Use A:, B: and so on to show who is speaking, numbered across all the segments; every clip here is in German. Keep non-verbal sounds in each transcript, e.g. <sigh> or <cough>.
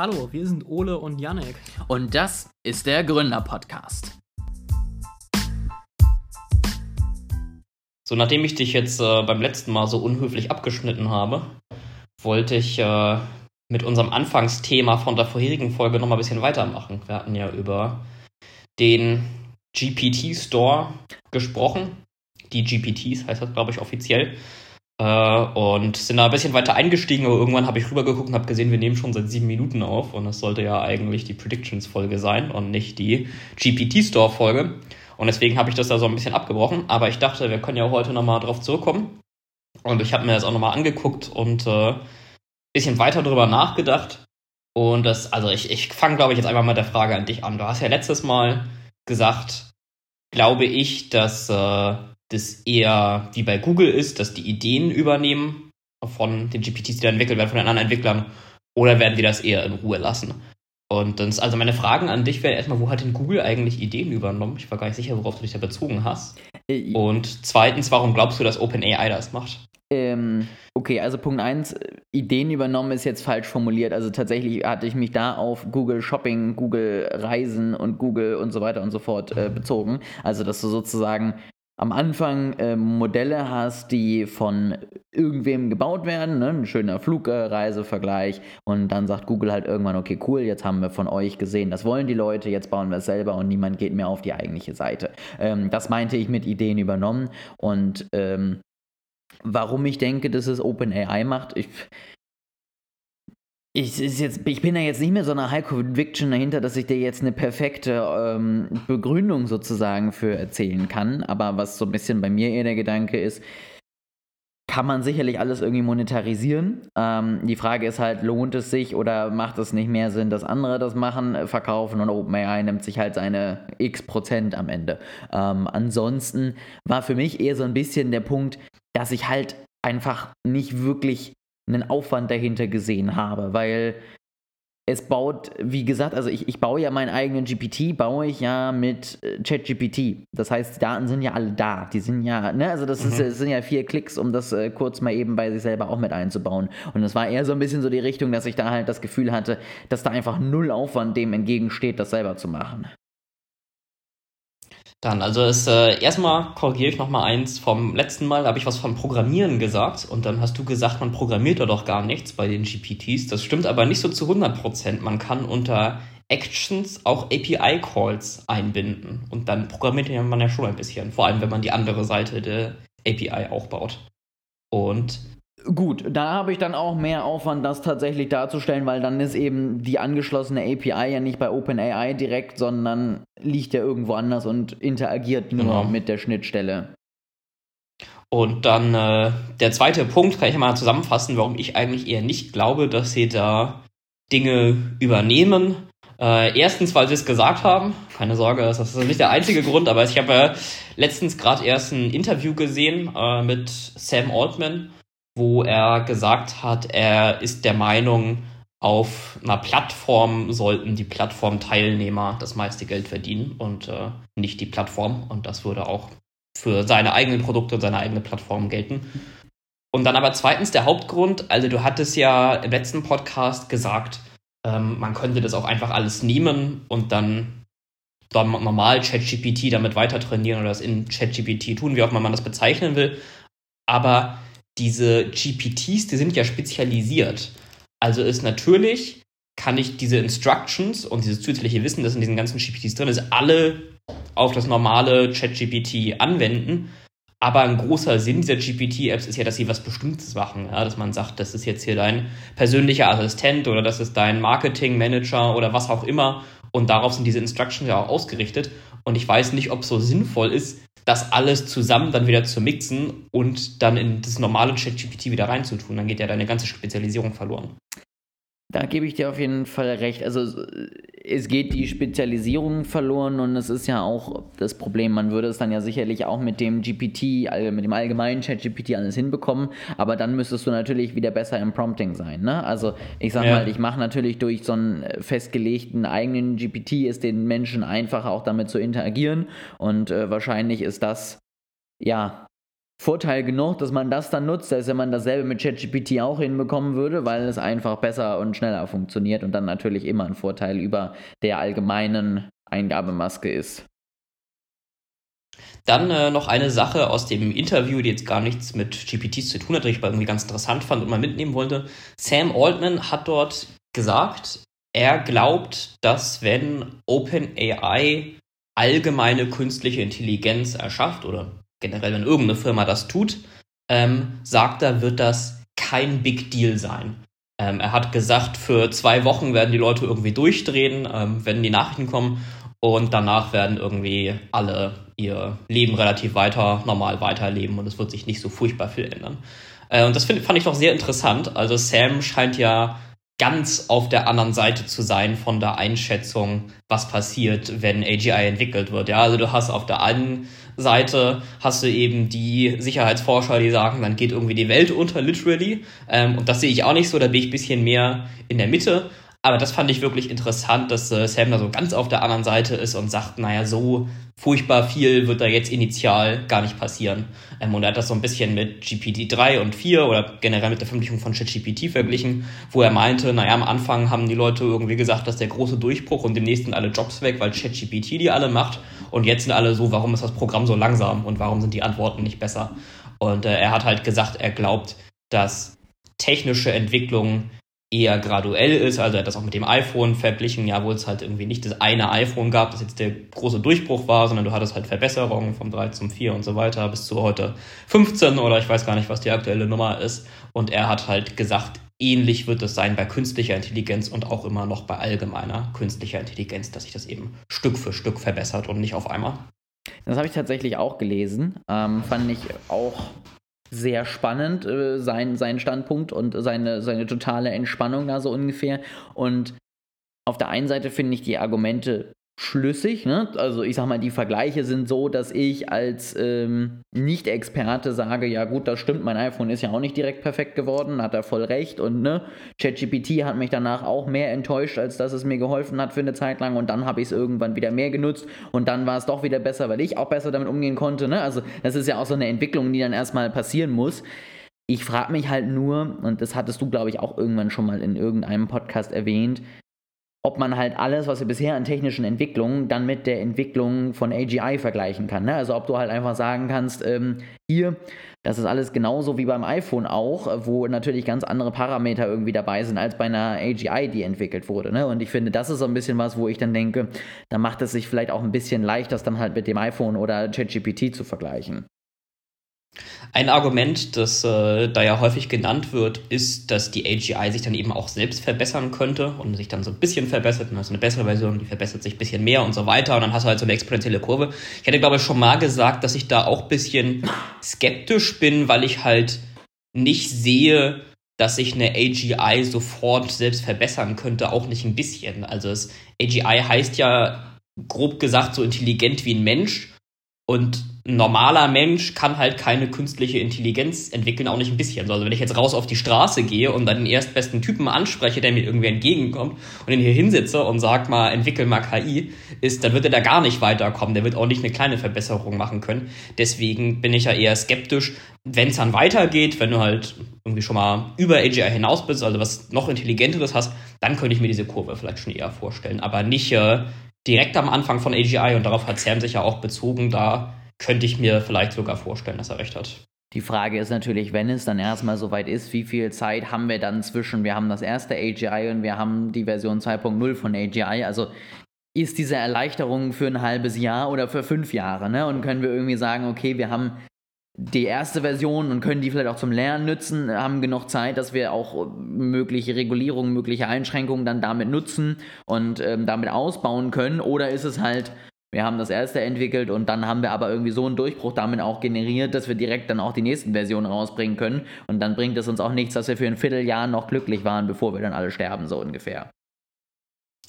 A: Hallo, wir sind Ole und Janek.
B: Und das ist der Gründer-Podcast.
C: So, nachdem ich dich jetzt äh, beim letzten Mal so unhöflich abgeschnitten habe, wollte ich äh, mit unserem Anfangsthema von der vorherigen Folge nochmal ein bisschen weitermachen. Wir hatten ja über den GPT-Store gesprochen. Die GPTs heißt das, glaube ich, offiziell. Äh, und sind da ein bisschen weiter eingestiegen, aber irgendwann habe ich rübergeguckt und habe gesehen, wir nehmen schon seit sieben Minuten auf. Und das sollte ja eigentlich die Predictions-Folge sein und nicht die GPT-Store-Folge. Und deswegen habe ich das da so ein bisschen abgebrochen. Aber ich dachte, wir können ja heute nochmal drauf zurückkommen. Und ich habe mir das auch nochmal angeguckt und äh, bisschen weiter drüber nachgedacht. Und das, also ich, ich fange, glaube ich, jetzt einfach mal der Frage an dich an. Du hast ja letztes Mal gesagt, glaube ich, dass äh, das eher wie bei Google ist, dass die Ideen übernehmen von den GPTs, die da entwickelt werden, von den anderen Entwicklern, oder werden die das eher in Ruhe lassen? Und dann ist also meine Fragen an dich wäre erstmal, wo hat denn Google eigentlich Ideen übernommen? Ich war gar nicht sicher, worauf du dich da bezogen hast. Äh, Und zweitens, warum glaubst du, dass OpenAI das macht?
B: Ähm, okay, also Punkt 1, Ideen übernommen ist jetzt falsch formuliert. Also tatsächlich hatte ich mich da auf Google Shopping, Google Reisen und Google und so weiter und so fort äh, bezogen. Also, dass du sozusagen am Anfang äh, Modelle hast, die von irgendwem gebaut werden, ne? ein schöner Flugreisevergleich und dann sagt Google halt irgendwann, okay, cool, jetzt haben wir von euch gesehen, das wollen die Leute, jetzt bauen wir es selber und niemand geht mehr auf die eigentliche Seite. Ähm, das meinte ich mit Ideen übernommen und ähm, warum ich denke, dass es OpenAI macht, ich, ich, jetzt, ich bin da jetzt nicht mehr so eine High Conviction dahinter, dass ich dir jetzt eine perfekte ähm, Begründung sozusagen für erzählen kann. Aber was so ein bisschen bei mir eher der Gedanke ist, kann man sicherlich alles irgendwie monetarisieren. Ähm, die Frage ist halt, lohnt es sich oder macht es nicht mehr Sinn, dass andere das machen, äh, verkaufen und OpenAI nimmt sich halt seine x Prozent am Ende. Ähm, ansonsten war für mich eher so ein bisschen der Punkt, dass ich halt einfach nicht wirklich einen Aufwand dahinter gesehen habe, weil es baut, wie gesagt, also ich, ich baue ja meinen eigenen GPT, baue ich ja mit äh, ChatGPT. Das heißt, die Daten sind ja alle da. Die sind ja, ne, also das, mhm. ist, das sind ja vier Klicks, um das äh, kurz mal eben bei sich selber auch mit einzubauen. Und es war eher so ein bisschen so die Richtung, dass ich da halt das Gefühl hatte, dass da einfach null Aufwand dem entgegensteht, das selber zu machen.
C: Dann, also ist äh, erstmal korrigiere ich nochmal eins vom letzten Mal, habe ich was vom Programmieren gesagt und dann hast du gesagt, man programmiert da doch gar nichts bei den GPTs. Das stimmt aber nicht so zu 100 Prozent. Man kann unter Actions auch API-Calls einbinden und dann programmiert man ja schon ein bisschen, vor allem wenn man die andere Seite der API auch baut. Und
B: Gut, da habe ich dann auch mehr Aufwand, das tatsächlich darzustellen, weil dann ist eben die angeschlossene API ja nicht bei OpenAI direkt, sondern liegt ja irgendwo anders und interagiert nur genau. mit der Schnittstelle.
C: Und dann äh, der zweite Punkt, kann ich mal zusammenfassen, warum ich eigentlich eher nicht glaube, dass sie da Dinge übernehmen. Äh, erstens, weil sie es gesagt haben. Keine Sorge, das ist nicht der einzige Grund, aber ich habe äh, letztens gerade erst ein Interview gesehen äh, mit Sam Altman wo er gesagt hat, er ist der Meinung, auf einer Plattform sollten die Plattformteilnehmer das meiste Geld verdienen und äh, nicht die Plattform. Und das würde auch für seine eigenen Produkte und seine eigene Plattform gelten. Und dann aber zweitens der Hauptgrund, also du hattest ja im letzten Podcast gesagt, ähm, man könnte das auch einfach alles nehmen und dann, dann normal ChatGPT damit weiter trainieren oder das in ChatGPT tun, wie auch immer man das bezeichnen will. Aber diese GPTs, die sind ja spezialisiert. Also ist natürlich, kann ich diese Instructions und dieses zusätzliche Wissen, das in diesen ganzen GPTs drin ist, alle auf das normale ChatGPT anwenden. Aber ein großer Sinn dieser GPT-Apps ist ja, dass sie was Bestimmtes machen. Ja? Dass man sagt, das ist jetzt hier dein persönlicher Assistent oder das ist dein Marketing-Manager oder was auch immer. Und darauf sind diese Instructions ja auch ausgerichtet. Und ich weiß nicht, ob es so sinnvoll ist, das alles zusammen dann wieder zu mixen und dann in das normale ChatGPT wieder reinzutun. Dann geht ja deine ganze Spezialisierung verloren.
B: Da gebe ich dir auf jeden Fall recht. Also es geht die Spezialisierung verloren und es ist ja auch das Problem, man würde es dann ja sicherlich auch mit dem GPT, mit dem allgemeinen Chat-GPT alles hinbekommen, aber dann müsstest du natürlich wieder besser im Prompting sein. Ne? Also ich sag ja. mal, ich mache natürlich durch so einen festgelegten eigenen GPT ist den Menschen einfacher auch damit zu interagieren und äh, wahrscheinlich ist das ja Vorteil genug, dass man das dann nutzt, als wenn man dasselbe mit ChatGPT auch hinbekommen würde, weil es einfach besser und schneller funktioniert und dann natürlich immer ein Vorteil über der allgemeinen Eingabemaske ist.
C: Dann äh, noch eine Sache aus dem Interview, die jetzt gar nichts mit GPTs zu tun hat, die ich irgendwie ganz interessant fand und mal mitnehmen wollte. Sam Altman hat dort gesagt, er glaubt, dass wenn OpenAI allgemeine künstliche Intelligenz erschafft oder generell, wenn irgendeine Firma das tut, ähm, sagt er, wird das kein Big Deal sein. Ähm, er hat gesagt, für zwei Wochen werden die Leute irgendwie durchdrehen, ähm, wenn die Nachrichten kommen und danach werden irgendwie alle ihr Leben relativ weiter, normal weiterleben und es wird sich nicht so furchtbar viel ändern. Äh, und das find, fand ich doch sehr interessant. Also Sam scheint ja ganz auf der anderen Seite zu sein von der Einschätzung, was passiert, wenn AGI entwickelt wird. Ja, also du hast auf der einen Seite hast du eben die Sicherheitsforscher, die sagen, dann geht irgendwie die Welt unter, literally. Ähm, und das sehe ich auch nicht so, da bin ich ein bisschen mehr in der Mitte. Aber das fand ich wirklich interessant, dass äh, Sam da so ganz auf der anderen Seite ist und sagt, naja, so furchtbar viel wird da jetzt initial gar nicht passieren. Ähm, und er hat das so ein bisschen mit GPT-3 und 4 oder generell mit der Veröffentlichung von ChatGPT verglichen, wo er meinte, naja, am Anfang haben die Leute irgendwie gesagt, dass der große Durchbruch und demnächst sind alle Jobs weg, weil ChatGPT die alle macht. Und jetzt sind alle so, warum ist das Programm so langsam und warum sind die Antworten nicht besser? Und äh, er hat halt gesagt, er glaubt, dass technische Entwicklungen eher graduell ist. Also er hat das auch mit dem iPhone verglichen, ja, wo es halt irgendwie nicht das eine iPhone gab, das jetzt der große Durchbruch war, sondern du hattest halt Verbesserungen vom 3 zum 4 und so weiter bis zu heute 15 oder ich weiß gar nicht, was die aktuelle Nummer ist. Und er hat halt gesagt, ähnlich wird es sein bei künstlicher Intelligenz und auch immer noch bei allgemeiner künstlicher Intelligenz, dass sich das eben Stück für Stück verbessert und nicht auf einmal.
B: Das habe ich tatsächlich auch gelesen. Ähm, fand ich auch sehr spannend, äh, sein, sein Standpunkt und seine, seine totale Entspannung da so ungefähr. Und auf der einen Seite finde ich die Argumente schlüssig. Ne? Also ich sag mal, die Vergleiche sind so, dass ich als ähm, Nicht-Experte sage, ja gut, das stimmt, mein iPhone ist ja auch nicht direkt perfekt geworden, hat er voll recht und ne, ChatGPT hat mich danach auch mehr enttäuscht, als dass es mir geholfen hat für eine Zeit lang und dann habe ich es irgendwann wieder mehr genutzt und dann war es doch wieder besser, weil ich auch besser damit umgehen konnte. Ne? Also das ist ja auch so eine Entwicklung, die dann erstmal passieren muss. Ich frage mich halt nur, und das hattest du, glaube ich, auch irgendwann schon mal in irgendeinem Podcast erwähnt, ob man halt alles, was wir bisher an technischen Entwicklungen, dann mit der Entwicklung von AGI vergleichen kann. Ne? Also ob du halt einfach sagen kannst, ähm, hier, das ist alles genauso wie beim iPhone auch, wo natürlich ganz andere Parameter irgendwie dabei sind als bei einer AGI, die entwickelt wurde. Ne? Und ich finde, das ist so ein bisschen was, wo ich dann denke, da macht es sich vielleicht auch ein bisschen leicht, das dann halt mit dem iPhone oder ChatGPT zu vergleichen.
C: Ein Argument, das äh, da ja häufig genannt wird, ist, dass die AGI sich dann eben auch selbst verbessern könnte und sich dann so ein bisschen verbessert. Und hast eine bessere Version, die verbessert sich ein bisschen mehr und so weiter. Und dann hast du halt so eine exponentielle Kurve. Ich hätte, glaube ich, schon mal gesagt, dass ich da auch ein bisschen skeptisch bin, weil ich halt nicht sehe, dass sich eine AGI sofort selbst verbessern könnte, auch nicht ein bisschen. Also das AGI heißt ja grob gesagt so intelligent wie ein Mensch. Und ein normaler Mensch kann halt keine künstliche Intelligenz entwickeln, auch nicht ein bisschen. Also wenn ich jetzt raus auf die Straße gehe und dann den erstbesten Typen anspreche, der mir irgendwie entgegenkommt und ihn hier hinsitze und sag mal, entwickel mal KI, ist, dann wird er da gar nicht weiterkommen. Der wird auch nicht eine kleine Verbesserung machen können. Deswegen bin ich ja eher skeptisch, wenn es dann weitergeht, wenn du halt irgendwie schon mal über AGI hinaus bist, also was noch intelligenteres hast, dann könnte ich mir diese Kurve vielleicht schon eher vorstellen. Aber nicht äh, direkt am Anfang von AGI und darauf hat Sam sich ja auch bezogen, da könnte ich mir vielleicht sogar vorstellen, dass er recht hat.
B: Die Frage ist natürlich, wenn es dann erstmal soweit ist, wie viel Zeit haben wir dann zwischen, wir haben das erste AGI und wir haben die Version 2.0 von AGI. Also ist diese Erleichterung für ein halbes Jahr oder für fünf Jahre? Ne? Und können wir irgendwie sagen, okay, wir haben die erste Version und können die vielleicht auch zum Lernen nutzen, haben genug Zeit, dass wir auch mögliche Regulierungen, mögliche Einschränkungen dann damit nutzen und ähm, damit ausbauen können? Oder ist es halt wir haben das erste entwickelt und dann haben wir aber irgendwie so einen Durchbruch damit auch generiert, dass wir direkt dann auch die nächsten Versionen rausbringen können. Und dann bringt es uns auch nichts, dass wir für ein Vierteljahr noch glücklich waren, bevor wir dann alle sterben, so ungefähr.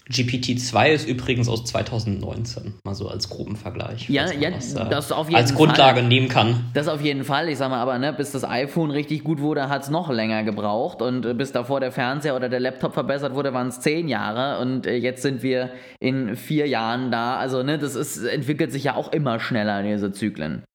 C: GPT-2 ist übrigens aus 2019, mal so als groben Vergleich.
B: Ja, ja das, das auf jeden
C: als Fall. Grundlage nehmen kann.
B: Das auf jeden Fall. Ich sag mal, aber ne, bis das iPhone richtig gut wurde, hat es noch länger gebraucht. Und äh, bis davor der Fernseher oder der Laptop verbessert wurde, waren es zehn Jahre. Und äh, jetzt sind wir in vier Jahren da. Also, ne, das ist, entwickelt sich ja auch immer schneller, diese Zyklen.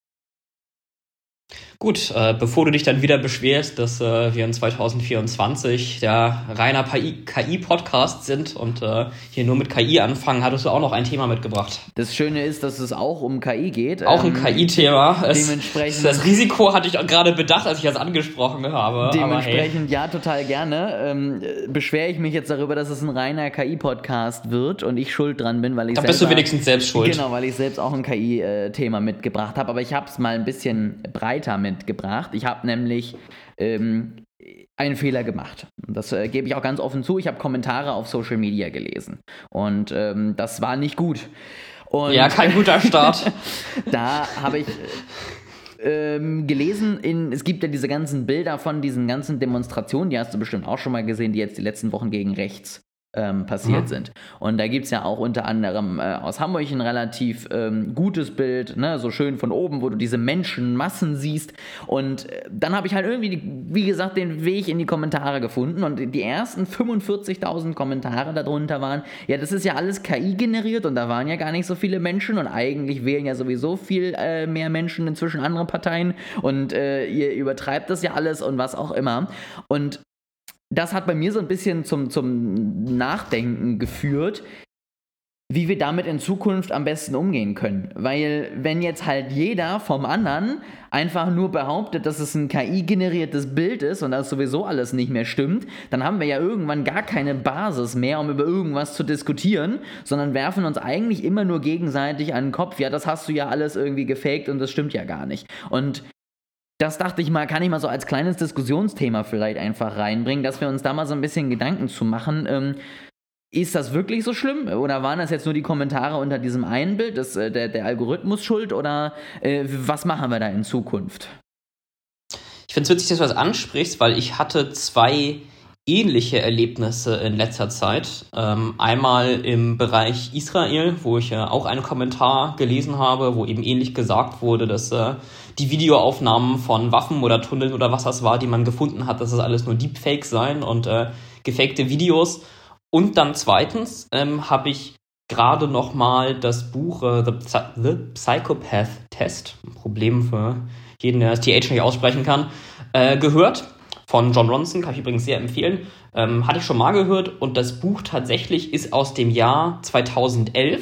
C: Gut, äh, bevor du dich dann wieder beschwerst, dass äh, wir in 2024 der reiner KI-Podcast sind und äh, hier nur mit KI anfangen, hattest du auch noch ein Thema mitgebracht.
B: Das Schöne ist, dass es auch um KI geht.
C: Auch ein ähm, KI-Thema.
B: Dementsprechend.
C: Das Risiko hatte ich gerade bedacht, als ich das angesprochen habe.
B: Dementsprechend hey. ja, total gerne. Ähm, beschwere ich mich jetzt darüber, dass es ein reiner KI-Podcast wird und ich schuld dran bin, weil ich.
C: Da bist du wenigstens selbst schuld.
B: Genau, weil ich selbst auch ein KI-Thema mitgebracht habe. Aber ich habe es mal ein bisschen breiter mit mitgebracht. Ich habe nämlich ähm, einen Fehler gemacht. Das äh, gebe ich auch ganz offen zu. Ich habe Kommentare auf Social Media gelesen. Und ähm, das war nicht gut. Und
C: ja, kein guter Start. <laughs>
B: da habe ich. Ähm, gelesen, in, es gibt ja diese ganzen Bilder von diesen ganzen Demonstrationen, die hast du bestimmt auch schon mal gesehen, die jetzt die letzten Wochen gegen rechts ähm, passiert mhm. sind. Und da gibt es ja auch unter anderem äh, aus Hamburg ein relativ ähm, gutes Bild, ne? so schön von oben, wo du diese Menschenmassen siehst. Und äh, dann habe ich halt irgendwie, die, wie gesagt, den Weg in die Kommentare gefunden. Und die ersten 45.000 Kommentare darunter waren, ja, das ist ja alles KI generiert und da waren ja gar nicht so viele Menschen und eigentlich wählen ja sowieso viel äh, mehr Menschen inzwischen andere Parteien und äh, ihr übertreibt das ja alles und was auch immer. Und das hat bei mir so ein bisschen zum, zum Nachdenken geführt, wie wir damit in Zukunft am besten umgehen können. Weil wenn jetzt halt jeder vom anderen einfach nur behauptet, dass es ein KI-generiertes Bild ist und das sowieso alles nicht mehr stimmt, dann haben wir ja irgendwann gar keine Basis mehr, um über irgendwas zu diskutieren, sondern werfen uns eigentlich immer nur gegenseitig an den Kopf, ja, das hast du ja alles irgendwie gefaked und das stimmt ja gar nicht. Und das dachte ich mal, kann ich mal so als kleines Diskussionsthema vielleicht einfach reinbringen, dass wir uns da mal so ein bisschen Gedanken zu machen. Ähm, ist das wirklich so schlimm? Oder waren das jetzt nur die Kommentare unter diesem einen Bild, das, äh, der, der Algorithmus schuld? Oder äh, was machen wir da in Zukunft?
C: Ich finde es witzig, dass du das ansprichst, weil ich hatte zwei ähnliche Erlebnisse in letzter Zeit. Ähm, einmal im Bereich Israel, wo ich äh, auch einen Kommentar gelesen habe, wo eben ähnlich gesagt wurde, dass äh, die Videoaufnahmen von Waffen oder Tunneln oder was das war, die man gefunden hat, dass das alles nur Deepfakes seien und äh, gefakte Videos. Und dann zweitens ähm, habe ich gerade noch mal das Buch äh, The, Psy The Psychopath Test, ein Problem für jeden, der das TH nicht aussprechen kann, äh, gehört von John Ronson, kann ich übrigens sehr empfehlen. Ähm, hatte ich schon mal gehört und das Buch tatsächlich ist aus dem Jahr 2011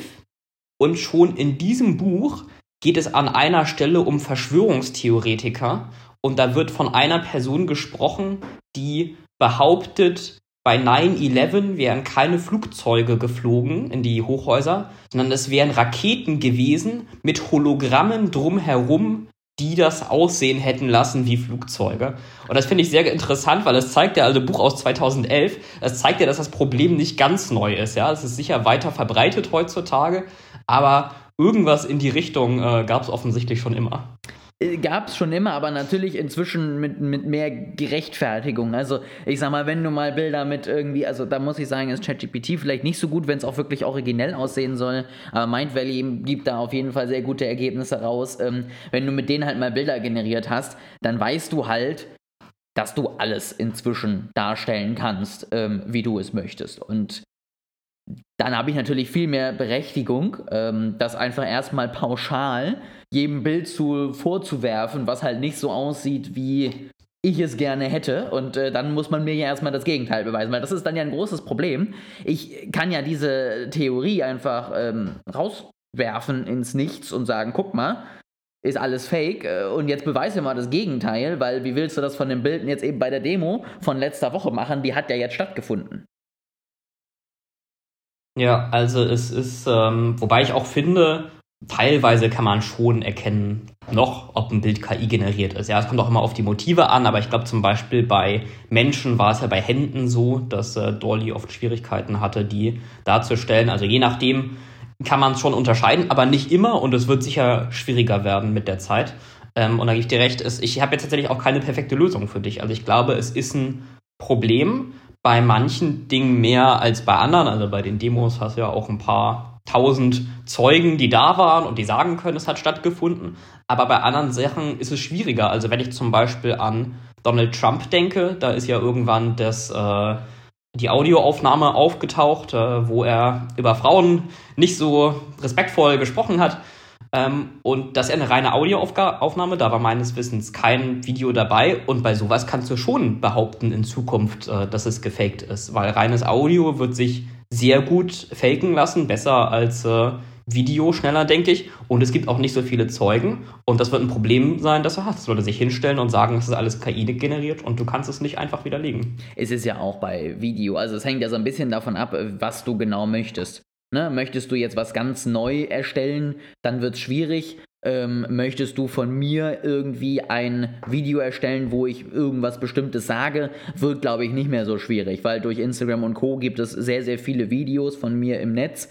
C: und schon in diesem Buch geht es an einer Stelle um Verschwörungstheoretiker und da wird von einer Person gesprochen, die behauptet, bei 9-11 wären keine Flugzeuge geflogen in die Hochhäuser, sondern es wären Raketen gewesen mit Hologrammen drumherum, die das aussehen hätten lassen wie Flugzeuge. Und das finde ich sehr interessant, weil es zeigt ja, also Buch aus 2011, es zeigt ja, dass das Problem nicht ganz neu ist. Ja, es ist sicher weiter verbreitet heutzutage, aber irgendwas in die Richtung äh, gab es offensichtlich schon immer.
B: Äh, gab es schon immer, aber natürlich inzwischen mit, mit mehr Gerechtfertigung. Also ich sag mal, wenn du mal Bilder mit irgendwie, also da muss ich sagen, ist ChatGPT vielleicht nicht so gut, wenn es auch wirklich originell aussehen soll, aber Mind Valley gibt da auf jeden Fall sehr gute Ergebnisse raus. Ähm, wenn du mit denen halt mal Bilder generiert hast, dann weißt du halt, dass du alles inzwischen darstellen kannst, ähm, wie du es möchtest. Und dann habe ich natürlich viel mehr Berechtigung, ähm, das einfach erstmal pauschal jedem Bild zu, vorzuwerfen, was halt nicht so aussieht, wie ich es gerne hätte. Und äh, dann muss man mir ja erstmal das Gegenteil beweisen, weil das ist dann ja ein großes Problem. Ich kann ja diese Theorie einfach ähm, rauswerfen ins Nichts und sagen, guck mal, ist alles fake äh, und jetzt beweise mal das Gegenteil, weil wie willst du das von den Bildern jetzt eben bei der Demo von letzter Woche machen? Die hat ja jetzt stattgefunden.
C: Ja, also es ist, ähm, wobei ich auch finde, teilweise kann man schon erkennen, noch, ob ein Bild KI generiert ist. Ja, es kommt auch immer auf die Motive an, aber ich glaube zum Beispiel bei Menschen war es ja bei Händen so, dass äh, Dolly oft Schwierigkeiten hatte, die darzustellen. Also je nachdem kann man es schon unterscheiden, aber nicht immer und es wird sicher schwieriger werden mit der Zeit. Ähm, und da gebe ich dir recht, ist, ich habe jetzt tatsächlich auch keine perfekte Lösung für dich. Also ich glaube, es ist ein Problem bei manchen Dingen mehr als bei anderen. Also bei den Demos hast du ja auch ein paar tausend Zeugen, die da waren und die sagen können, es hat stattgefunden. Aber bei anderen Sachen ist es schwieriger. Also wenn ich zum Beispiel an Donald Trump denke, da ist ja irgendwann das, äh, die Audioaufnahme aufgetaucht, äh, wo er über Frauen nicht so respektvoll gesprochen hat. Ähm, und das ist eine reine Audioaufnahme, da war meines Wissens kein Video dabei. Und bei sowas kannst du schon behaupten in Zukunft, äh, dass es gefaked ist, weil reines Audio wird sich sehr gut faken lassen, besser als äh, Video schneller, denke ich. Und es gibt auch nicht so viele Zeugen. Und das wird ein Problem sein, dass du hast. Dass Leute sich hinstellen und sagen, das ist alles KI generiert und du kannst es nicht einfach widerlegen.
B: Es ist ja auch bei Video. Also es hängt ja so ein bisschen davon ab, was du genau möchtest. Ne? Möchtest du jetzt was ganz neu erstellen, dann wird es schwierig. Ähm, möchtest du von mir irgendwie ein Video erstellen, wo ich irgendwas Bestimmtes sage, wird, glaube ich, nicht mehr so schwierig, weil durch Instagram und Co. gibt es sehr, sehr viele Videos von mir im Netz.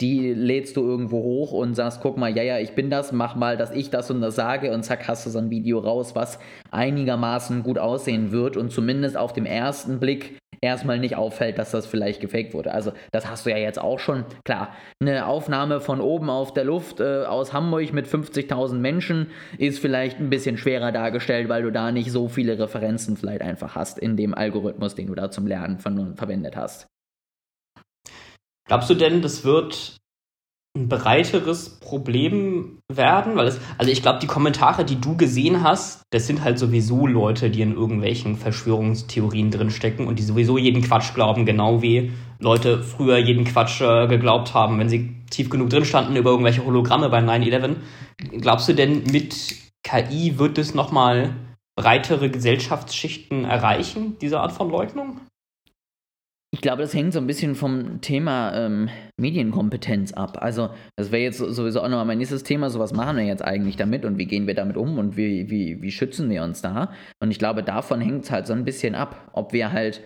B: Die lädst du irgendwo hoch und sagst, guck mal, ja, ja, ich bin das, mach mal, dass ich das und das sage und zack, hast du so ein Video raus, was einigermaßen gut aussehen wird. Und zumindest auf dem ersten Blick erstmal nicht auffällt, dass das vielleicht gefaked wurde. Also das hast du ja jetzt auch schon. Klar, eine Aufnahme von oben auf der Luft äh, aus Hamburg mit 50.000 Menschen ist vielleicht ein bisschen schwerer dargestellt, weil du da nicht so viele Referenzen vielleicht einfach hast in dem Algorithmus, den du da zum Lernen verwendet hast.
C: Glaubst du denn, das wird ein breiteres Problem werden? Weil es, also ich glaube, die Kommentare, die du gesehen hast, das sind halt sowieso Leute, die in irgendwelchen Verschwörungstheorien drinstecken und die sowieso jeden Quatsch glauben, genau wie Leute früher jeden Quatsch äh, geglaubt haben, wenn sie tief genug drin standen über irgendwelche Hologramme bei 9-11. Glaubst du denn, mit KI wird es nochmal breitere Gesellschaftsschichten erreichen, diese Art von Leugnung?
B: Ich glaube, das hängt so ein bisschen vom Thema ähm, Medienkompetenz ab. Also, das wäre jetzt sowieso auch nochmal mein nächstes Thema. So, was machen wir jetzt eigentlich damit und wie gehen wir damit um und wie, wie, wie schützen wir uns da? Und ich glaube, davon hängt es halt so ein bisschen ab, ob wir halt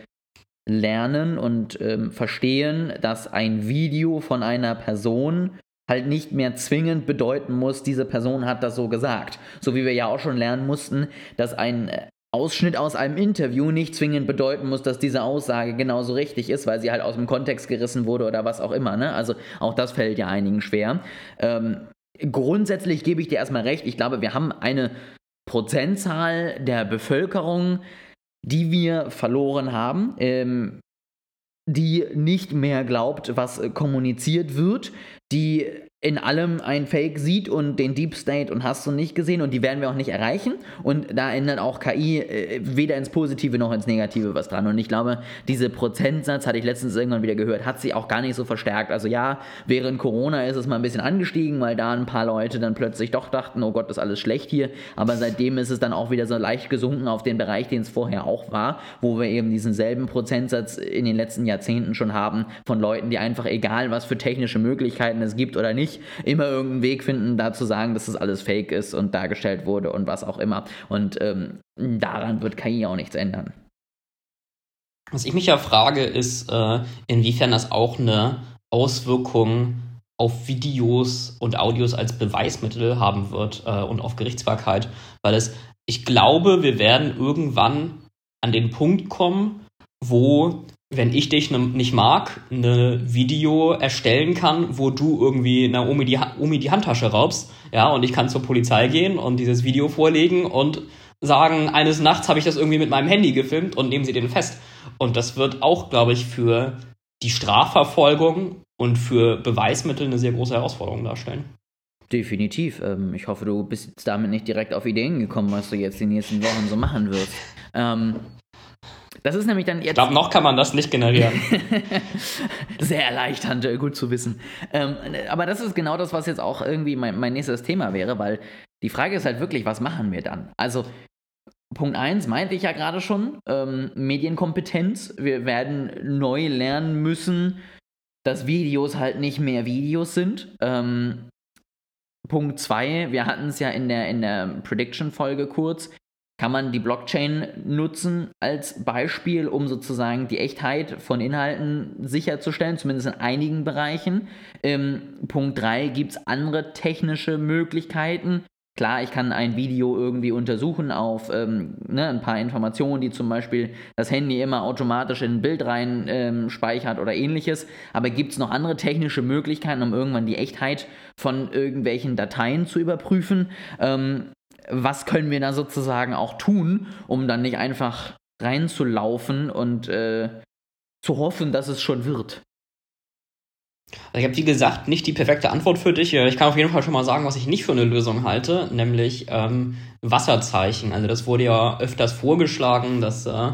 B: lernen und ähm, verstehen, dass ein Video von einer Person halt nicht mehr zwingend bedeuten muss, diese Person hat das so gesagt. So wie wir ja auch schon lernen mussten, dass ein äh, Ausschnitt aus einem Interview nicht zwingend bedeuten muss, dass diese Aussage genauso richtig ist, weil sie halt aus dem Kontext gerissen wurde oder was auch immer. Ne? Also auch das fällt ja einigen schwer. Ähm, grundsätzlich gebe ich dir erstmal recht. Ich glaube, wir haben eine Prozentzahl der Bevölkerung, die wir verloren haben. Ähm, die nicht mehr glaubt, was kommuniziert wird, die in allem ein Fake sieht und den Deep State und hast du nicht gesehen und die werden wir auch nicht erreichen. Und da ändert auch KI äh, weder ins Positive noch ins Negative was dran. Und ich glaube, diese Prozentsatz, hatte ich letztens irgendwann wieder gehört, hat sich auch gar nicht so verstärkt. Also ja, während Corona ist es mal ein bisschen angestiegen, weil da ein paar Leute dann plötzlich doch dachten, oh Gott, ist alles schlecht hier, aber seitdem ist es dann auch wieder so leicht gesunken auf den Bereich, den es vorher auch war, wo wir eben diesen selben Prozentsatz in den letzten Jahrzehnten schon haben von Leuten, die einfach egal, was für technische Möglichkeiten es gibt oder nicht, immer irgendeinen Weg finden, da zu sagen, dass das alles fake ist und dargestellt wurde und was auch immer. Und ähm, daran wird KI auch nichts ändern.
C: Was ich mich ja frage, ist, äh, inwiefern das auch eine Auswirkung auf Videos und Audios als Beweismittel haben wird äh, und auf Gerichtsbarkeit, weil es, ich glaube, wir werden irgendwann an den Punkt kommen, wo wenn ich dich ne, nicht mag, eine Video erstellen kann, wo du irgendwie Naomi die, Omi die Handtasche raubst, ja, und ich kann zur Polizei gehen und dieses Video vorlegen und sagen, eines Nachts habe ich das irgendwie mit meinem Handy gefilmt und nehmen sie den fest. Und das wird auch, glaube ich, für die Strafverfolgung und für Beweismittel eine sehr große Herausforderung darstellen.
B: Definitiv. Ähm, ich hoffe, du bist damit nicht direkt auf Ideen gekommen, was du jetzt die nächsten Wochen so machen wirst. Ähm, das ist nämlich dann jetzt.
C: Ich glaube, noch kann man das nicht generieren. <laughs>
B: Sehr erleichternd, äh, gut zu wissen. Ähm, aber das ist genau das, was jetzt auch irgendwie mein, mein nächstes Thema wäre, weil die Frage ist halt wirklich, was machen wir dann? Also, Punkt 1 meinte ich ja gerade schon, ähm, Medienkompetenz. Wir werden neu lernen müssen, dass Videos halt nicht mehr Videos sind. Ähm, Punkt 2, wir hatten es ja in der, in der Prediction-Folge kurz kann man die Blockchain nutzen als Beispiel, um sozusagen die Echtheit von Inhalten sicherzustellen, zumindest in einigen Bereichen. Ähm, Punkt 3 gibt es andere technische Möglichkeiten. Klar, ich kann ein Video irgendwie untersuchen auf ähm, ne, ein paar Informationen, die zum Beispiel das Handy immer automatisch in ein Bild rein ähm, speichert oder ähnliches. Aber gibt es noch andere technische Möglichkeiten, um irgendwann die Echtheit von irgendwelchen Dateien zu überprüfen? Ähm, was können wir da sozusagen auch tun, um dann nicht einfach reinzulaufen und äh, zu hoffen, dass es schon wird.
C: Also ich habe, wie gesagt, nicht die perfekte Antwort für dich. Ich kann auf jeden Fall schon mal sagen, was ich nicht für eine Lösung halte, nämlich ähm, Wasserzeichen. Also das wurde ja öfters vorgeschlagen, dass äh,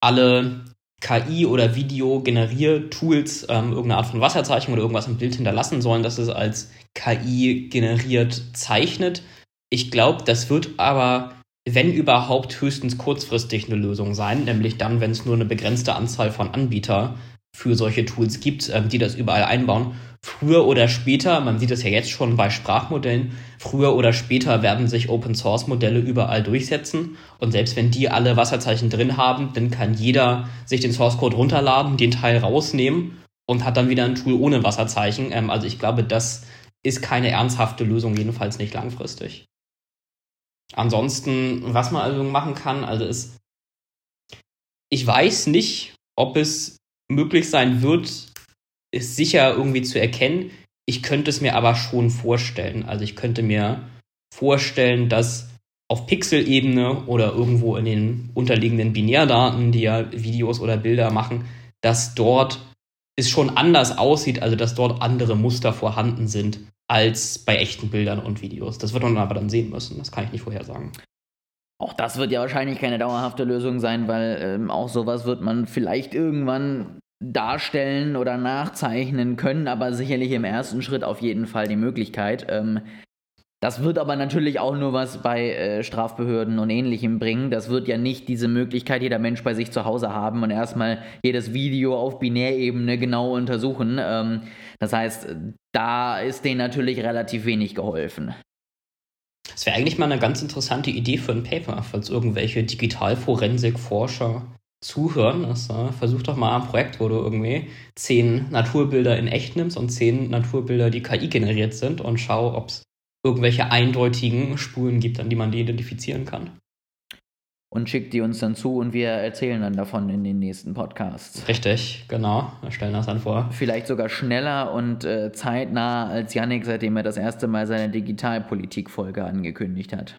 C: alle KI- oder Video-Generier-Tools ähm, irgendeine Art von Wasserzeichen oder irgendwas im Bild hinterlassen sollen, dass es als KI generiert zeichnet. Ich glaube, das wird aber, wenn überhaupt, höchstens kurzfristig eine Lösung sein, nämlich dann, wenn es nur eine begrenzte Anzahl von Anbieter für solche Tools gibt, ähm, die das überall einbauen. Früher oder später, man sieht das ja jetzt schon bei Sprachmodellen, früher oder später werden sich Open Source Modelle überall durchsetzen. Und selbst wenn die alle Wasserzeichen drin haben, dann kann jeder sich den Source Code runterladen, den Teil rausnehmen und hat dann wieder ein Tool ohne Wasserzeichen. Ähm, also ich glaube, das ist keine ernsthafte Lösung, jedenfalls nicht langfristig. Ansonsten, was man also machen kann, also ist, ich weiß nicht, ob es möglich sein wird, ist sicher irgendwie zu erkennen. Ich könnte es mir aber schon vorstellen. Also ich könnte mir vorstellen, dass auf Pixel-Ebene oder irgendwo in den unterliegenden Binärdaten, die ja Videos oder Bilder machen, dass dort es schon anders aussieht, also dass dort andere Muster vorhanden sind als bei echten Bildern und Videos. Das wird man aber dann sehen müssen. Das kann ich nicht vorhersagen.
B: Auch das wird ja wahrscheinlich keine dauerhafte Lösung sein, weil ähm, auch sowas wird man vielleicht irgendwann darstellen oder nachzeichnen können, aber sicherlich im ersten Schritt auf jeden Fall die Möglichkeit. Ähm, das wird aber natürlich auch nur was bei äh, Strafbehörden und ähnlichem bringen. Das wird ja nicht diese Möglichkeit jeder Mensch bei sich zu Hause haben und erstmal jedes Video auf Binärebene genau untersuchen. Ähm, das heißt, da ist denen natürlich relativ wenig geholfen.
C: Das wäre eigentlich mal eine ganz interessante Idee für ein Paper, falls irgendwelche Digitalforensik-Forscher zuhören. Äh, versuch doch mal ein Projekt, wo du irgendwie zehn Naturbilder in echt nimmst und zehn Naturbilder, die KI generiert sind und schau, ob es irgendwelche eindeutigen Spuren gibt, an die man die identifizieren kann
B: und schickt die uns dann zu und wir erzählen dann davon in den nächsten Podcasts.
C: Richtig, genau. Wir stellen das dann vor.
B: Vielleicht sogar schneller und äh, zeitnah als Yannick, seitdem er das erste Mal seine Digitalpolitik-Folge angekündigt hat.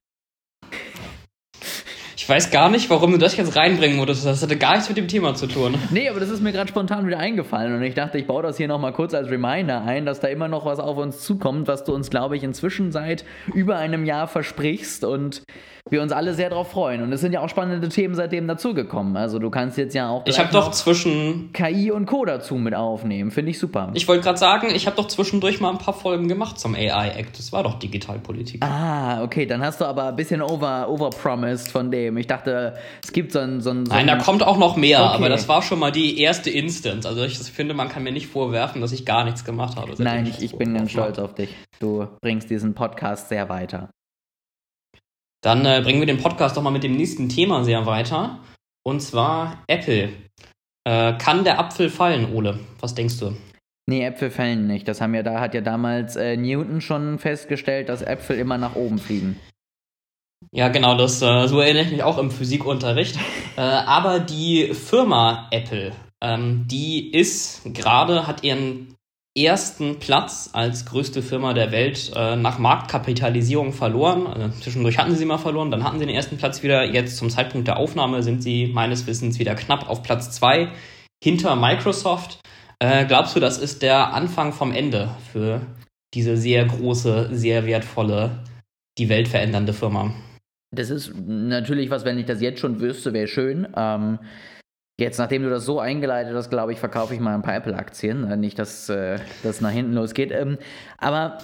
C: Ich weiß gar nicht, warum du das jetzt reinbringen musst. Das hatte gar nichts mit dem Thema zu tun.
B: Nee, aber das ist mir gerade spontan wieder eingefallen und ich dachte, ich baue das hier nochmal kurz als Reminder ein, dass da immer noch was auf uns zukommt, was du uns, glaube ich, inzwischen seit über einem Jahr versprichst und wir uns alle sehr darauf freuen. Und es sind ja auch spannende Themen seitdem dazugekommen. Also du kannst jetzt ja auch
C: ich habe doch zwischen
B: KI und Co dazu mit aufnehmen. Finde ich super.
C: Ich wollte gerade sagen, ich habe doch zwischendurch mal ein paar Folgen gemacht zum AI Act. Das war doch Digitalpolitik.
B: Ah, okay, dann hast du aber ein bisschen over overpromised von dem. Ich dachte, es gibt so ein, so ein
C: so Nein, da kommt auch noch mehr, okay. aber das war schon mal die erste Instance. Also ich finde, man kann mir nicht vorwerfen, dass ich gar nichts gemacht habe.
B: Nein, ich, ich bin ganz stolz auf dich. Du bringst diesen Podcast sehr weiter.
C: Dann äh, bringen wir den Podcast doch mal mit dem nächsten Thema sehr weiter. Und zwar Apple. Äh, kann der Apfel fallen, Ole? Was denkst du?
B: Nee, Äpfel fallen nicht. Das haben ja da hat ja damals äh, Newton schon festgestellt, dass Äpfel immer nach oben fliegen.
C: Ja, genau, das äh, so erinnere ich mich auch im Physikunterricht. <laughs> äh, aber die Firma Apple, ähm, die ist gerade, hat ihren ersten Platz als größte Firma der Welt äh, nach Marktkapitalisierung verloren. Also zwischendurch hatten sie mal verloren, dann hatten sie den ersten Platz wieder. Jetzt zum Zeitpunkt der Aufnahme sind sie meines Wissens wieder knapp auf Platz zwei hinter Microsoft. Äh, glaubst du, das ist der Anfang vom Ende für diese sehr große, sehr wertvolle, die Welt verändernde Firma?
B: Das ist natürlich was, wenn ich das jetzt schon wüsste, wäre schön. Ähm, Jetzt, nachdem du das so eingeleitet hast, glaube ich, verkaufe ich mal ein paar Apple-Aktien. Äh, nicht, dass äh, das nach hinten losgeht. Ähm, aber,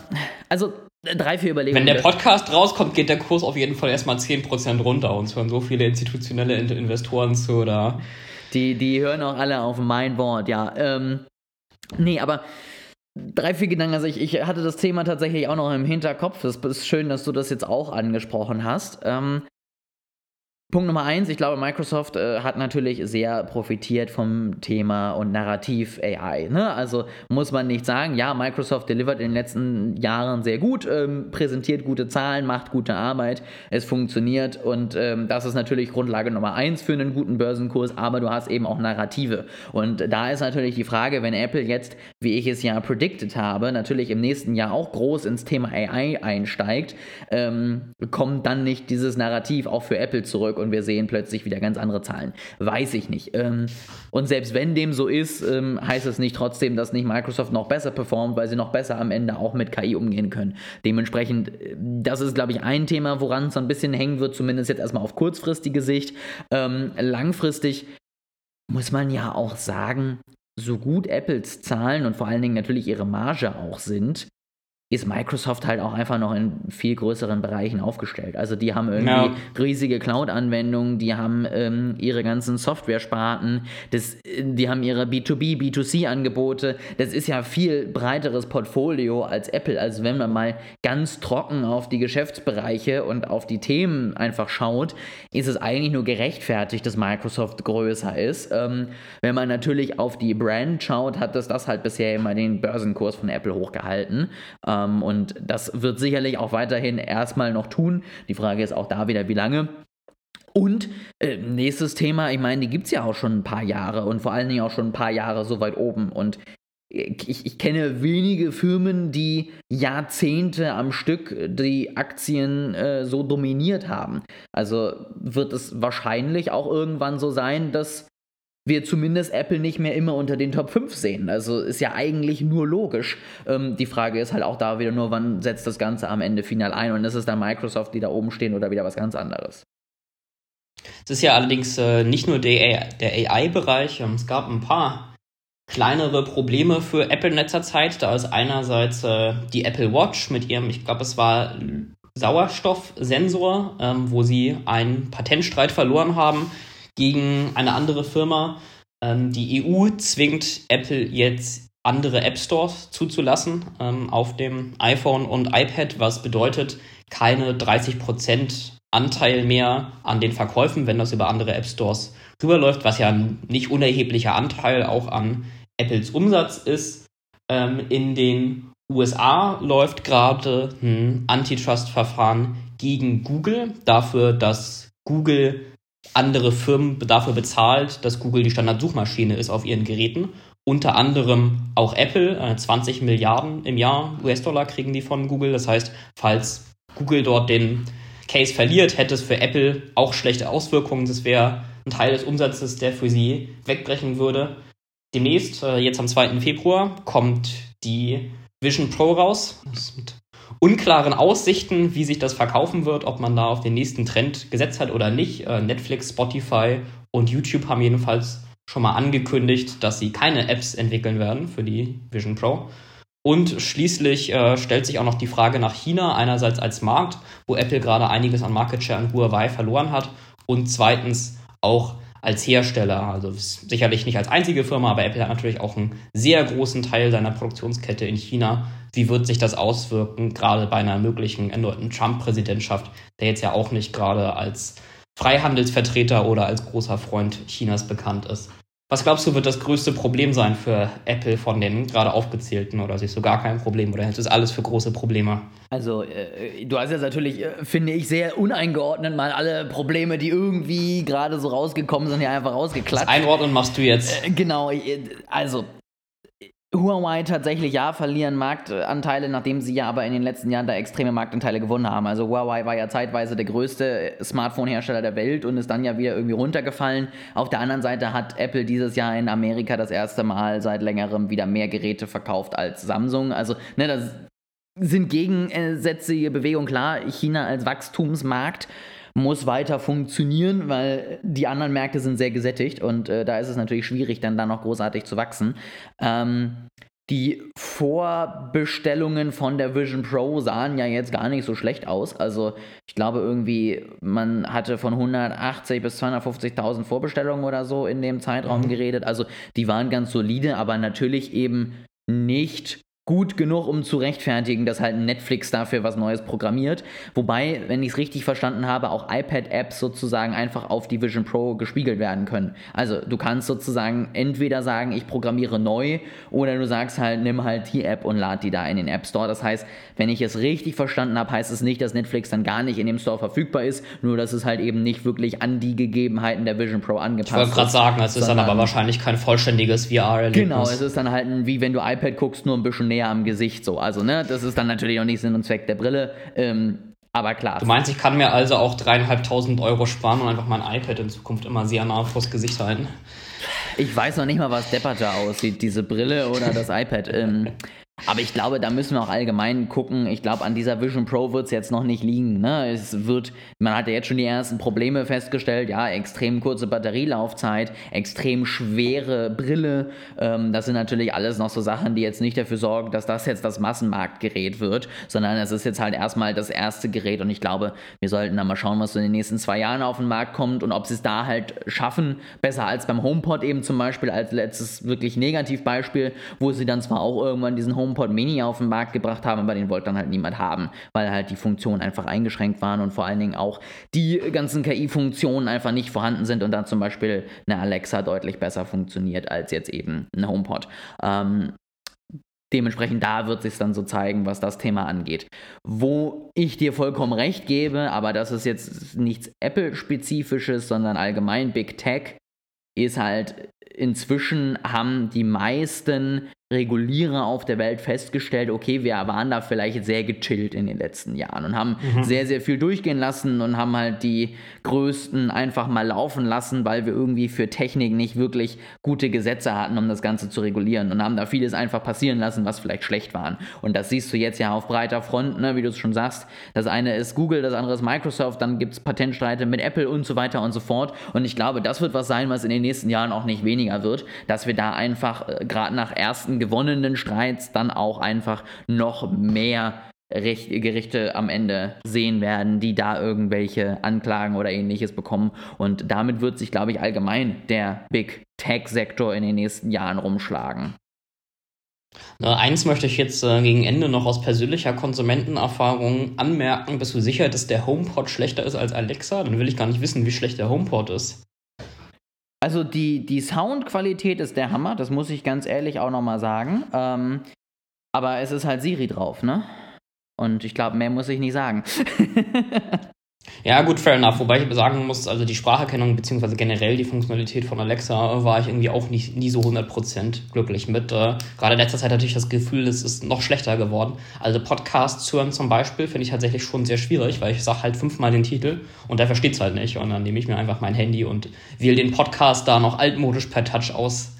B: also, drei, vier Überlegungen.
C: Wenn der Podcast rauskommt, geht der Kurs auf jeden Fall erstmal 10% runter. Uns hören so viele institutionelle Investoren zu, oder?
B: Die, die hören auch alle auf mein Wort, ja. Ähm, nee, aber drei, vier Gedanken. Also ich, ich hatte das Thema tatsächlich auch noch im Hinterkopf. Es ist schön, dass du das jetzt auch angesprochen hast. Ähm, Punkt Nummer eins, ich glaube, Microsoft äh, hat natürlich sehr profitiert vom Thema und Narrativ AI. Ne? Also muss man nicht sagen, ja, Microsoft delivert in den letzten Jahren sehr gut, ähm, präsentiert gute Zahlen, macht gute Arbeit, es funktioniert und ähm, das ist natürlich Grundlage Nummer eins für einen guten Börsenkurs, aber du hast eben auch Narrative. Und da ist natürlich die Frage, wenn Apple jetzt, wie ich es ja predicted habe, natürlich im nächsten Jahr auch groß ins Thema AI einsteigt, ähm, kommt dann nicht dieses Narrativ auch für Apple zurück? Zurück und wir sehen plötzlich wieder ganz andere Zahlen. Weiß ich nicht. Ähm, und selbst wenn dem so ist, ähm, heißt es nicht trotzdem, dass nicht Microsoft noch besser performt, weil sie noch besser am Ende auch mit KI umgehen können. Dementsprechend, äh, das ist, glaube ich, ein Thema, woran es so ein bisschen hängen wird, zumindest jetzt erstmal auf kurzfristige Sicht. Ähm, langfristig muss man ja auch sagen, so gut Apples Zahlen und vor allen Dingen natürlich ihre Marge auch sind, ist Microsoft halt auch einfach noch in viel größeren Bereichen aufgestellt. Also die haben irgendwie ja. riesige Cloud-Anwendungen, die haben ähm, ihre ganzen Software-Sparten, die haben ihre B2B, B2C-Angebote. Das ist ja viel breiteres Portfolio als Apple. Also wenn man mal ganz trocken auf die Geschäftsbereiche und auf die Themen einfach schaut, ist es eigentlich nur gerechtfertigt, dass Microsoft größer ist. Ähm, wenn man natürlich auf die Brand schaut, hat das das halt bisher immer den Börsenkurs von Apple hochgehalten. Ähm, ähm, und das wird sicherlich auch weiterhin erstmal noch tun. Die Frage ist auch da wieder, wie lange. Und äh, nächstes Thema, ich meine, die gibt es ja auch schon ein paar Jahre und vor allen Dingen auch schon ein paar Jahre so weit oben. Und ich, ich, kenne wenige Firmen, die Jahrzehnte am Stück die Aktien äh, so dominiert haben. Also wird es wahrscheinlich auch irgendwann so sein, dass wir zumindest Apple nicht mehr immer unter den Top 5 sehen. Also ist ja eigentlich nur logisch. Ähm, die Frage ist halt auch da wieder nur, wann setzt das Ganze am Ende final ein und ist es dann Microsoft, die da oben stehen oder wieder was ganz anderes?
C: Es ist ja allerdings äh, nicht nur der, AI-Bereich. Ähm, es gab ein paar kleinere Probleme für Apple in letzter Zeit. Da ist einerseits äh, die Apple Watch mit ihrem, ich glaube, es war Sauerstoffsensor, ähm, wo sie einen Patentstreit verloren haben gegen eine andere Firma. Ähm, die EU zwingt Apple jetzt andere App Stores zuzulassen ähm, auf dem iPhone und iPad, was bedeutet keine 30% Anteil mehr an den Verkäufen, wenn das über andere App Stores rüberläuft, was ja ein nicht unerheblicher Anteil auch an Apples Umsatz ist. Ähm, in den USA läuft gerade ein Antitrust-Verfahren gegen Google dafür, dass Google andere Firmen dafür bezahlt, dass Google die Standardsuchmaschine ist auf ihren Geräten. Unter anderem auch Apple, 20 äh, Milliarden im Jahr US-Dollar kriegen die von Google. Das heißt, falls Google dort den Case verliert, hätte es für Apple auch schlechte Auswirkungen. Das wäre ein Teil des Umsatzes, der für sie wegbrechen würde. Demnächst, äh, jetzt am 2. Februar, kommt die Vision Pro raus. Das ist mit unklaren Aussichten, wie sich das verkaufen wird, ob man da auf den nächsten Trend gesetzt hat oder nicht. Äh, Netflix, Spotify und YouTube haben jedenfalls schon mal angekündigt, dass sie keine Apps entwickeln werden für die Vision Pro. Und schließlich äh, stellt sich auch noch die Frage nach China, einerseits als Markt, wo Apple gerade einiges an Market Share an Huawei verloren hat, und zweitens auch als Hersteller. Also sicherlich nicht als einzige Firma, aber Apple hat natürlich auch einen sehr großen Teil seiner Produktionskette in China wie wird sich das auswirken, gerade bei einer möglichen erneuten Trump-Präsidentschaft, der jetzt ja auch nicht gerade als Freihandelsvertreter oder als großer Freund Chinas bekannt ist. Was glaubst du, wird das größte Problem sein für Apple von den gerade aufgezählten oder siehst du gar kein Problem oder hältst du das alles für große Probleme?
B: Also, äh, du hast jetzt natürlich, äh, finde ich, sehr uneingeordnet mal alle Probleme, die irgendwie gerade so rausgekommen sind, hier einfach rausgeklatscht. Das
C: Einordnen machst du jetzt.
B: Äh, genau, äh, also Huawei tatsächlich ja verlieren Marktanteile, nachdem sie ja aber in den letzten Jahren da extreme Marktanteile gewonnen haben. Also Huawei war ja zeitweise der größte Smartphone-Hersteller der Welt und ist dann ja wieder irgendwie runtergefallen. Auf der anderen Seite hat Apple dieses Jahr in Amerika das erste Mal seit längerem wieder mehr Geräte verkauft als Samsung. Also, ne, das sind gegensätzliche Bewegungen klar. China als Wachstumsmarkt muss weiter funktionieren, weil die anderen Märkte sind sehr gesättigt und äh, da ist es natürlich schwierig, dann da noch großartig zu wachsen. Ähm, die Vorbestellungen von der Vision Pro sahen ja jetzt gar nicht so schlecht aus. Also ich glaube irgendwie, man hatte von 180 bis 250.000 Vorbestellungen oder so in dem Zeitraum mhm. geredet. Also die waren ganz solide, aber natürlich eben nicht gut genug, um zu rechtfertigen, dass halt Netflix dafür was Neues programmiert. Wobei, wenn ich es richtig verstanden habe, auch iPad-Apps sozusagen einfach auf die Vision Pro gespiegelt werden können. Also du kannst sozusagen entweder sagen, ich programmiere neu oder du sagst halt, nimm halt die App und lad die da in den App Store. Das heißt, wenn ich es richtig verstanden habe, heißt es nicht, dass Netflix dann gar nicht in dem Store verfügbar ist, nur dass es halt eben nicht wirklich an die Gegebenheiten der Vision Pro angepasst ist.
C: Ich wollte gerade sagen, es ist dann aber wahrscheinlich kein vollständiges VR-Erlebnis.
B: Genau, es ist dann halt wie wenn du iPad guckst, nur ein bisschen näher näher am Gesicht so. Also, ne, das ist dann natürlich auch nicht Sinn und Zweck der Brille. Ähm, Aber klar.
C: Du meinst, ich kann mir also auch dreieinhalbtausend Euro sparen und einfach mein iPad in Zukunft immer sehr nah vors Gesicht halten?
B: Ich weiß noch nicht mal, was depperter aussieht, diese Brille oder das iPad. Ähm, aber ich glaube, da müssen wir auch allgemein gucken. Ich glaube, an dieser Vision Pro wird es jetzt noch nicht liegen. Ne? Es wird, man hat ja jetzt schon die ersten Probleme festgestellt. Ja, extrem kurze Batterielaufzeit, extrem schwere Brille. Ähm, das sind natürlich alles noch so Sachen, die jetzt nicht dafür sorgen, dass das jetzt das Massenmarktgerät wird, sondern es ist jetzt halt erstmal das erste Gerät. Und ich glaube, wir sollten da mal schauen, was so in den nächsten zwei Jahren auf den Markt kommt und ob sie es da halt schaffen, besser als beim HomePod eben zum Beispiel als letztes wirklich Negativbeispiel, wo sie dann zwar auch irgendwann diesen HomePod HomePod Mini auf den Markt gebracht haben, aber den wollte dann halt niemand haben, weil halt die Funktionen einfach eingeschränkt waren und vor allen Dingen auch die ganzen KI-Funktionen einfach nicht vorhanden sind und dann zum Beispiel eine Alexa deutlich besser funktioniert als jetzt eben ein HomePod. Ähm, Dementsprechend da wird sich dann so zeigen, was das Thema angeht. Wo ich dir vollkommen recht gebe, aber das ist jetzt nichts Apple-spezifisches, sondern allgemein Big Tech, ist halt inzwischen haben die meisten Regulierer auf der Welt festgestellt, okay, wir waren da vielleicht sehr gechillt in den letzten Jahren und haben mhm. sehr, sehr viel durchgehen lassen und haben halt die größten einfach mal laufen lassen, weil wir irgendwie für Technik nicht wirklich gute Gesetze hatten, um das Ganze zu regulieren und haben da vieles einfach passieren lassen, was vielleicht schlecht waren. Und das siehst du jetzt ja auf breiter Front, ne, wie du es schon sagst. Das eine ist Google, das andere ist Microsoft, dann gibt es Patentstreite mit Apple und so weiter und so fort. Und ich glaube, das wird was sein, was in den nächsten Jahren auch nicht weniger wird, dass wir da einfach äh, gerade nach ersten gewonnenen Streits dann auch einfach noch mehr Recht, Gerichte am Ende sehen werden, die da irgendwelche Anklagen oder ähnliches bekommen. Und damit wird sich, glaube ich, allgemein der Big Tech-Sektor in den nächsten Jahren rumschlagen.
C: Eins möchte ich jetzt äh, gegen Ende noch aus persönlicher Konsumentenerfahrung anmerken. Bist du sicher, dass der HomePod schlechter ist als Alexa? Dann will ich gar nicht wissen, wie schlecht der HomePod ist.
B: Also die, die Soundqualität ist der Hammer, das muss ich ganz ehrlich auch nochmal sagen. Ähm, aber es ist halt Siri drauf, ne? Und ich glaube, mehr muss ich nicht sagen. <laughs>
C: Ja, gut, fair enough. Wobei ich sagen muss, also die Spracherkennung beziehungsweise generell die Funktionalität von Alexa war ich irgendwie auch nicht, nie so 100% glücklich mit. Äh, gerade in letzter Zeit hatte ich das Gefühl, es ist noch schlechter geworden. Also Podcasts hören zum Beispiel finde ich tatsächlich schon sehr schwierig, weil ich sage halt fünfmal den Titel und der versteht es halt nicht. Und dann nehme ich mir einfach mein Handy und wähle den Podcast da noch altmodisch per Touch aus.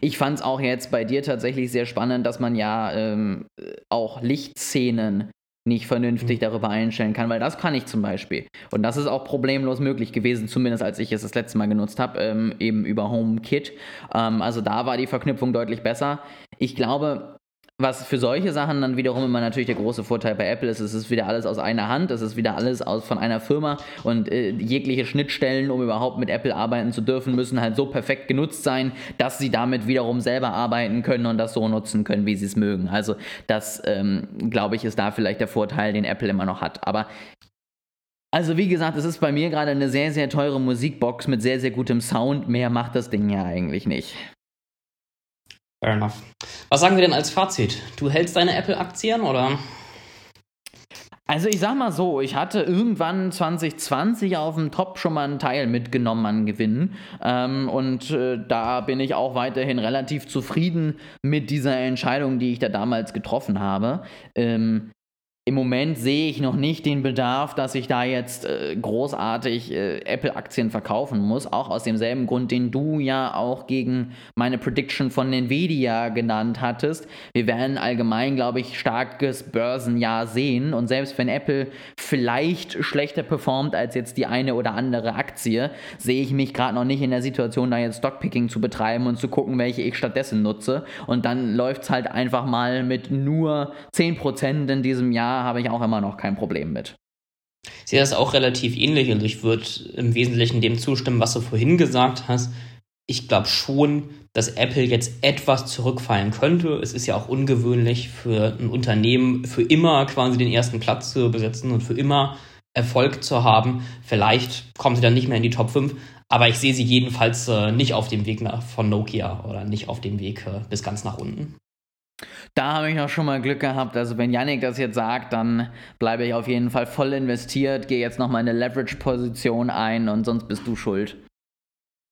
B: Ich fand es auch jetzt bei dir tatsächlich sehr spannend, dass man ja ähm, auch Lichtszenen nicht vernünftig mhm. darüber einstellen kann, weil das kann ich zum Beispiel. Und das ist auch problemlos möglich gewesen, zumindest als ich es das letzte Mal genutzt habe, ähm, eben über HomeKit. Ähm, also da war die Verknüpfung deutlich besser. Ich glaube, was für solche Sachen dann wiederum immer natürlich der große Vorteil bei Apple ist, es ist wieder alles aus einer Hand, es ist wieder alles aus, von einer Firma und äh, jegliche Schnittstellen, um überhaupt mit Apple arbeiten zu dürfen, müssen halt so perfekt genutzt sein, dass sie damit wiederum selber arbeiten können und das so nutzen können, wie sie es mögen. Also das, ähm, glaube ich, ist da vielleicht der Vorteil, den Apple immer noch hat. Aber also wie gesagt, es ist bei mir gerade eine sehr, sehr teure Musikbox mit sehr, sehr gutem Sound. Mehr macht das Ding ja eigentlich nicht.
C: Fair enough. Was sagen wir denn als Fazit? Du hältst deine Apple-Aktien oder?
B: Also ich sag mal so, ich hatte irgendwann 2020 auf dem Top schon mal einen Teil mitgenommen an Gewinnen. Ähm, und äh, da bin ich auch weiterhin relativ zufrieden mit dieser Entscheidung, die ich da damals getroffen habe. Ähm, im Moment sehe ich noch nicht den Bedarf, dass ich da jetzt äh, großartig äh, Apple-Aktien verkaufen muss. Auch aus demselben Grund, den du ja auch gegen meine Prediction von Nvidia genannt hattest. Wir werden allgemein, glaube ich, starkes Börsenjahr sehen. Und selbst wenn Apple vielleicht schlechter performt als jetzt die eine oder andere Aktie, sehe ich mich gerade noch nicht in der Situation, da jetzt Stockpicking zu betreiben und zu gucken, welche ich stattdessen nutze. Und dann läuft es halt einfach mal mit nur 10% in diesem Jahr habe ich auch immer noch kein Problem mit.
C: Ich sehe das auch relativ ähnlich und ich würde im Wesentlichen dem zustimmen, was du vorhin gesagt hast. Ich glaube schon, dass Apple jetzt etwas zurückfallen könnte. Es ist ja auch ungewöhnlich für ein Unternehmen für immer quasi den ersten Platz zu besetzen und für immer Erfolg zu haben. Vielleicht kommen sie dann nicht mehr in die Top 5, aber ich sehe sie jedenfalls äh, nicht auf dem Weg von Nokia oder nicht auf dem Weg äh, bis ganz nach unten.
B: Da habe ich auch schon mal Glück gehabt. Also wenn Yannick das jetzt sagt, dann bleibe ich auf jeden Fall voll investiert, gehe jetzt noch eine Leverage-Position ein und sonst bist du schuld.